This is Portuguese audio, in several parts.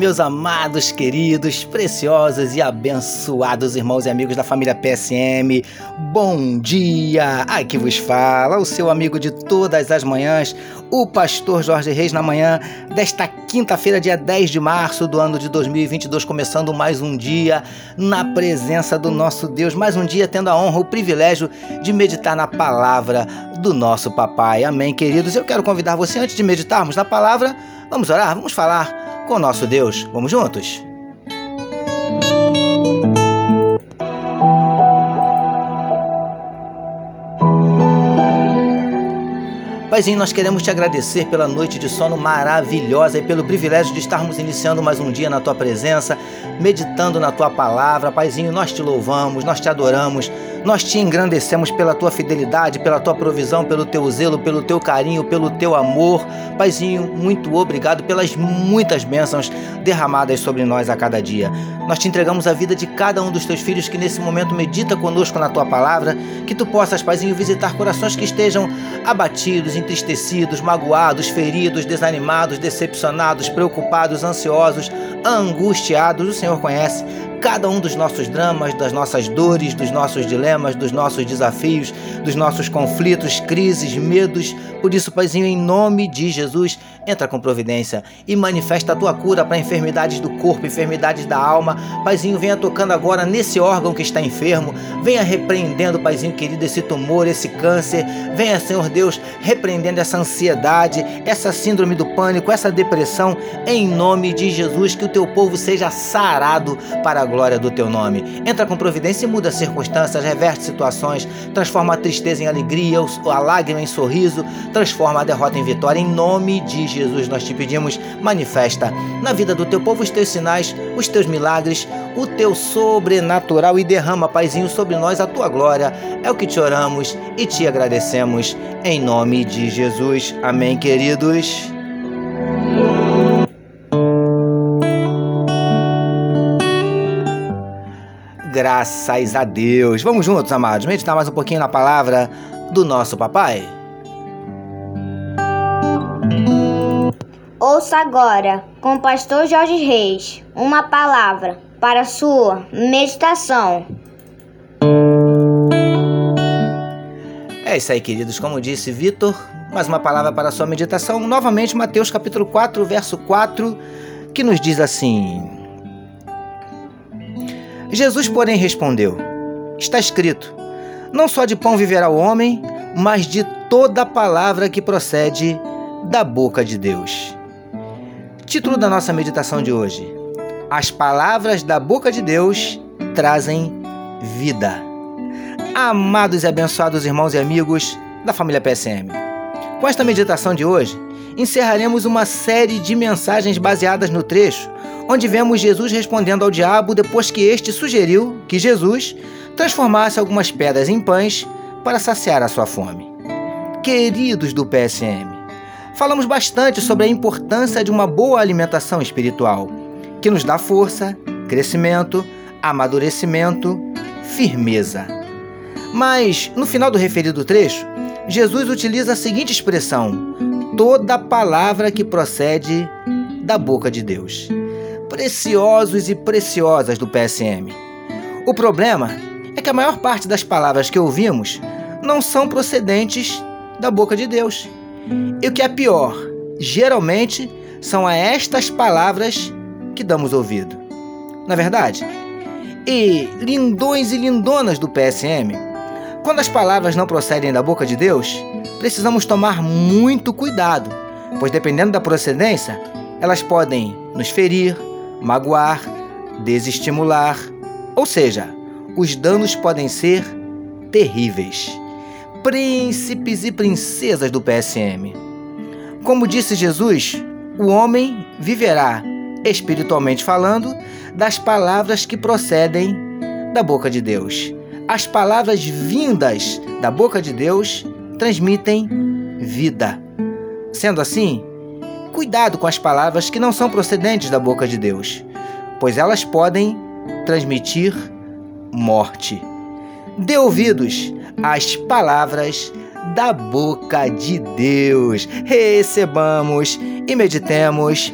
Meus amados, queridos, preciosos e abençoados irmãos e amigos da família PSM. Bom dia! Aqui vos fala o seu amigo de todas as manhãs, o pastor Jorge Reis, na manhã desta quinta-feira, dia 10 de março do ano de 2022, começando mais um dia na presença do nosso Deus, mais um dia tendo a honra, o privilégio de meditar na palavra do nosso papai. Amém, queridos. Eu quero convidar você, antes de meditarmos na palavra, vamos orar, vamos falar com nosso Deus. Vamos juntos? Paizinho, nós queremos te agradecer pela noite de sono maravilhosa e pelo privilégio de estarmos iniciando mais um dia na tua presença, meditando na tua palavra. Paizinho, nós te louvamos, nós te adoramos, nós te engrandecemos pela tua fidelidade, pela tua provisão, pelo teu zelo, pelo teu carinho, pelo teu amor. Paizinho, muito obrigado pelas muitas bênçãos derramadas sobre nós a cada dia. Nós te entregamos a vida de cada um dos teus filhos que nesse momento medita conosco na tua palavra, que tu possas, Paizinho, visitar corações que estejam abatidos, entristecidos, magoados, feridos, desanimados, decepcionados, preocupados, ansiosos, angustiados. O Senhor conhece cada um dos nossos dramas, das nossas dores, dos nossos dilemas, dos nossos desafios, dos nossos conflitos, crises, medos. Por isso, Paizinho, em nome de Jesus, entra com providência e manifesta a tua cura para enfermidades do corpo, enfermidades da alma. Paizinho, venha tocando agora nesse órgão que está enfermo, venha repreendendo, Paizinho querido, esse tumor, esse câncer. Venha, Senhor Deus, repreendendo essa ansiedade, essa síndrome do pânico, essa depressão, em nome de Jesus, que o teu povo seja sarado para a glória do teu nome. Entra com providência e muda circunstâncias, reverte situações, transforma a tristeza em alegria, a lágrima em sorriso, transforma a derrota em vitória. Em nome de Jesus nós te pedimos, manifesta na vida do teu povo os teus sinais, os teus milagres, o teu sobrenatural e derrama, Paizinho, sobre nós a tua glória. É o que te oramos e te agradecemos em nome de Jesus. Amém, queridos. Graças a Deus. Vamos juntos, amados, meditar mais um pouquinho na palavra do nosso papai. Ouça agora, com o pastor Jorge Reis, uma palavra para sua meditação. É isso aí, queridos. Como disse Vitor, mais uma palavra para sua meditação. Novamente, Mateus capítulo 4, verso 4, que nos diz assim: Jesus, porém, respondeu: Está escrito: Não só de pão viverá o homem, mas de toda palavra que procede da boca de Deus. Título da nossa meditação de hoje: As palavras da boca de Deus trazem vida. Amados e abençoados irmãos e amigos da família PSM, com esta meditação de hoje, encerraremos uma série de mensagens baseadas no trecho onde vemos Jesus respondendo ao diabo depois que este sugeriu que Jesus transformasse algumas pedras em pães para saciar a sua fome. Queridos do PSM, falamos bastante sobre a importância de uma boa alimentação espiritual, que nos dá força, crescimento, amadurecimento, firmeza. Mas, no final do referido trecho, Jesus utiliza a seguinte expressão: toda palavra que procede da boca de Deus. Preciosos e preciosas do PSM. O problema é que a maior parte das palavras que ouvimos não são procedentes da boca de Deus. E o que é pior, geralmente são a estas palavras que damos ouvido. Na é verdade? E lindões e lindonas do PSM, quando as palavras não procedem da boca de Deus, precisamos tomar muito cuidado, pois dependendo da procedência, elas podem nos ferir, magoar, desestimular, ou seja, os danos podem ser terríveis. Príncipes e princesas do PSM. Como disse Jesus, o homem viverá, espiritualmente falando, das palavras que procedem da boca de Deus. As palavras vindas da boca de Deus transmitem vida. Sendo assim, cuidado com as palavras que não são procedentes da boca de Deus, pois elas podem transmitir morte. Dê ouvidos às palavras da boca de Deus. Recebamos e meditemos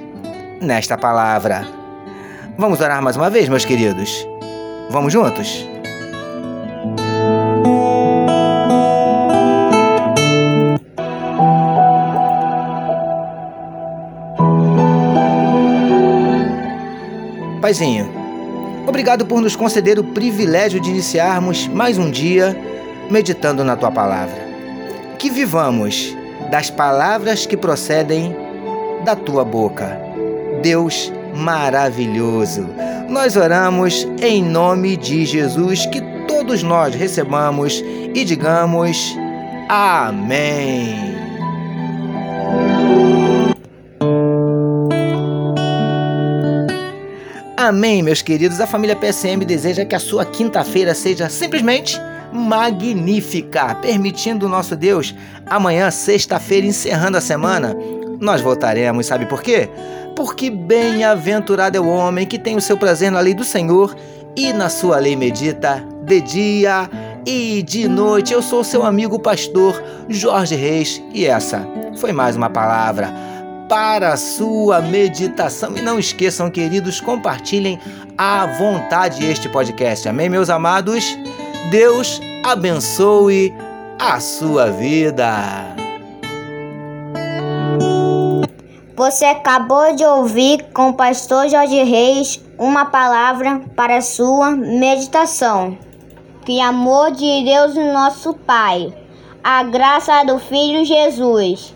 nesta palavra. Vamos orar mais uma vez, meus queridos? Vamos juntos? Paizinho, obrigado por nos conceder o privilégio de iniciarmos mais um dia meditando na tua palavra. Que vivamos das palavras que procedem da tua boca. Deus maravilhoso. Nós oramos em nome de Jesus, que todos nós recebamos e digamos Amém. Amém, meus queridos. A família PSM deseja que a sua quinta-feira seja simplesmente magnífica, permitindo o nosso Deus amanhã, sexta-feira, encerrando a semana. Nós voltaremos, sabe por quê? Porque bem-aventurado é o homem que tem o seu prazer na lei do Senhor e na sua lei medita de dia e de noite. Eu sou seu amigo pastor Jorge Reis e essa foi mais uma palavra para a sua meditação. E não esqueçam, queridos, compartilhem à vontade este podcast. Amém, meus amados? Deus abençoe a sua vida. Você acabou de ouvir com o pastor Jorge Reis uma palavra para a sua meditação. Que amor de Deus, nosso Pai, a graça do Filho Jesus